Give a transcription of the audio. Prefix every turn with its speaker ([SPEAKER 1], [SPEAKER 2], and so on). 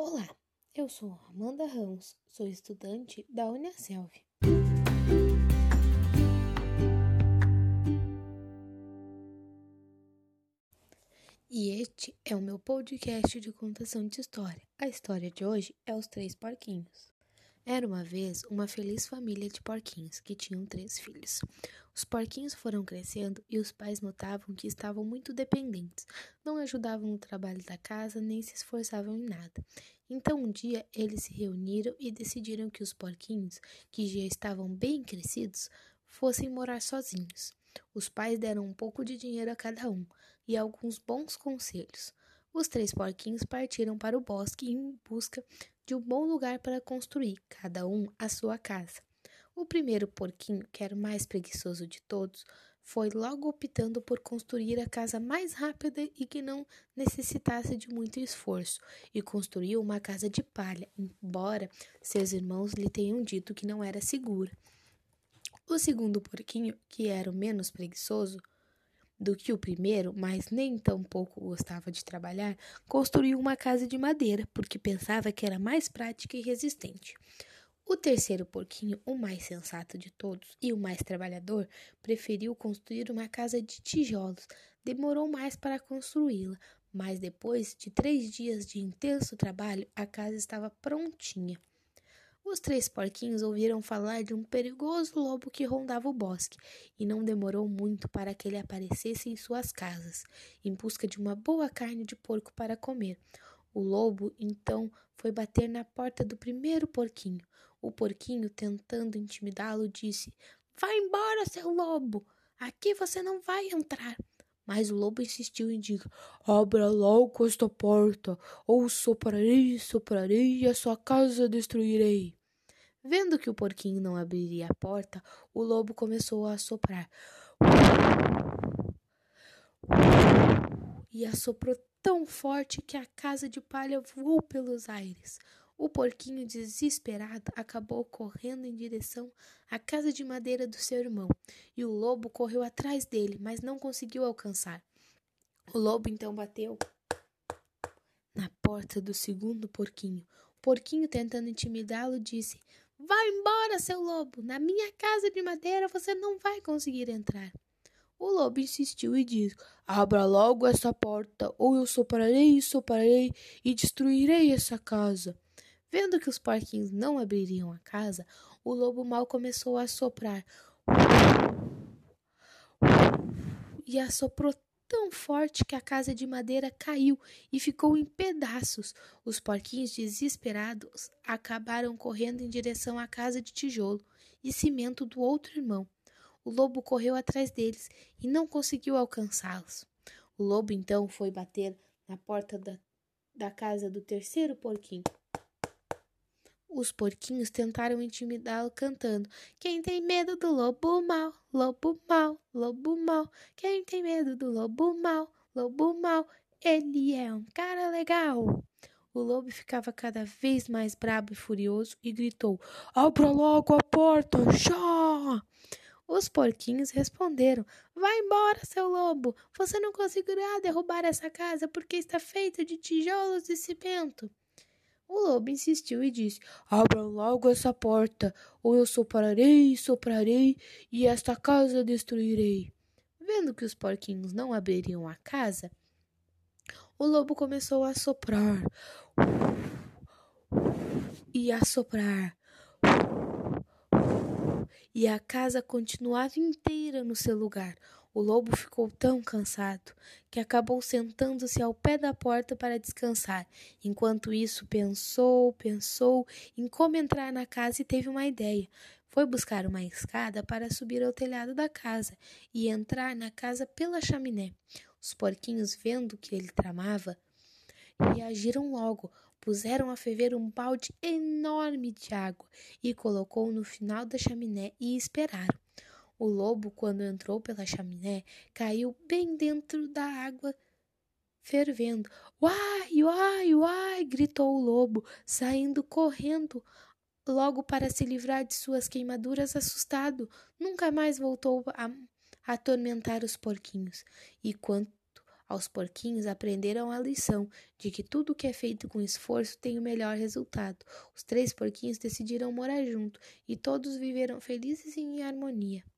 [SPEAKER 1] Olá, eu sou Amanda Ramos, sou estudante da Uniaselv. E este é o meu podcast de contação de história. A história de hoje é Os Três Porquinhos. Era uma vez uma feliz família de porquinhos que tinham três filhos. Os porquinhos foram crescendo e os pais notavam que estavam muito dependentes, não ajudavam no trabalho da casa nem se esforçavam em nada. Então um dia eles se reuniram e decidiram que os porquinhos, que já estavam bem crescidos, fossem morar sozinhos. Os pais deram um pouco de dinheiro a cada um e alguns bons conselhos. Os três porquinhos partiram para o bosque em busca de um bom lugar para construir, cada um a sua casa. O primeiro porquinho, que era o mais preguiçoso de todos, foi logo optando por construir a casa mais rápida e que não necessitasse de muito esforço, e construiu uma casa de palha, embora seus irmãos lhe tenham dito que não era segura. O segundo porquinho, que era o menos preguiçoso, do que o primeiro, mas nem tão pouco gostava de trabalhar, construiu uma casa de madeira, porque pensava que era mais prática e resistente. O terceiro porquinho, o mais sensato de todos e o mais trabalhador, preferiu construir uma casa de tijolos. Demorou mais para construí-la, mas depois de três dias de intenso trabalho, a casa estava prontinha. Os três porquinhos ouviram falar de um perigoso lobo que rondava o bosque, e não demorou muito para que ele aparecesse em suas casas, em busca de uma boa carne de porco para comer. O lobo então foi bater na porta do primeiro porquinho. O porquinho, tentando intimidá-lo, disse: Vá embora, seu lobo! Aqui você não vai entrar. Mas o lobo insistiu e disse: Abra logo esta porta, ou soprarei, soprarei e a sua casa destruirei. Vendo que o porquinho não abriria a porta, o lobo começou a soprar. E assoprou tão forte que a casa de palha voou pelos aires. O porquinho, desesperado, acabou correndo em direção à casa de madeira do seu irmão, e o lobo correu atrás dele, mas não conseguiu alcançar. O lobo então bateu na porta do segundo porquinho. O porquinho, tentando intimidá-lo, disse: Vá embora, seu lobo! Na minha casa de madeira você não vai conseguir entrar. O lobo insistiu e disse: Abra logo essa porta, ou eu soprarei e soprarei e destruirei essa casa. Vendo que os porquinhos não abririam a casa, o lobo mal começou a soprar. E assoprou tão forte que a casa de madeira caiu e ficou em pedaços. Os porquinhos, desesperados, acabaram correndo em direção à casa de tijolo e cimento do outro irmão. O lobo correu atrás deles e não conseguiu alcançá-los. O lobo então foi bater na porta da, da casa do terceiro porquinho. Os porquinhos tentaram intimidá-lo cantando: Quem tem medo do lobo mal, lobo mal, lobo mal. Quem tem medo do lobo mal, lobo mal. Ele é um cara legal. O lobo ficava cada vez mais brabo e furioso e gritou: Abra logo a porta, já! Os porquinhos responderam: Vá embora, seu lobo! Você não conseguirá derrubar essa casa porque está feita de tijolos e cimento. O lobo insistiu e disse: Abra logo essa porta, ou eu soprarei, soprarei, e esta casa destruirei. Vendo que os porquinhos não abririam a casa, o lobo começou a soprar e a soprar. E a casa continuava inteira no seu lugar. O lobo ficou tão cansado que acabou sentando-se ao pé da porta para descansar. Enquanto isso, pensou, pensou em como entrar na casa e teve uma ideia. Foi buscar uma escada para subir ao telhado da casa e entrar na casa pela chaminé. Os porquinhos, vendo que ele tramava, reagiram logo, puseram a ferver um balde enorme de água e colocou no final da chaminé e esperaram. O lobo, quando entrou pela chaminé, caiu bem dentro da água fervendo. Uai, uai, uai! gritou o lobo, saindo correndo logo para se livrar de suas queimaduras, assustado. Nunca mais voltou a atormentar os porquinhos. E quanto Aos porquinhos aprenderam a lição de que tudo que é feito com esforço tem o melhor resultado. Os três porquinhos decidiram morar junto e todos viveram felizes e em harmonia.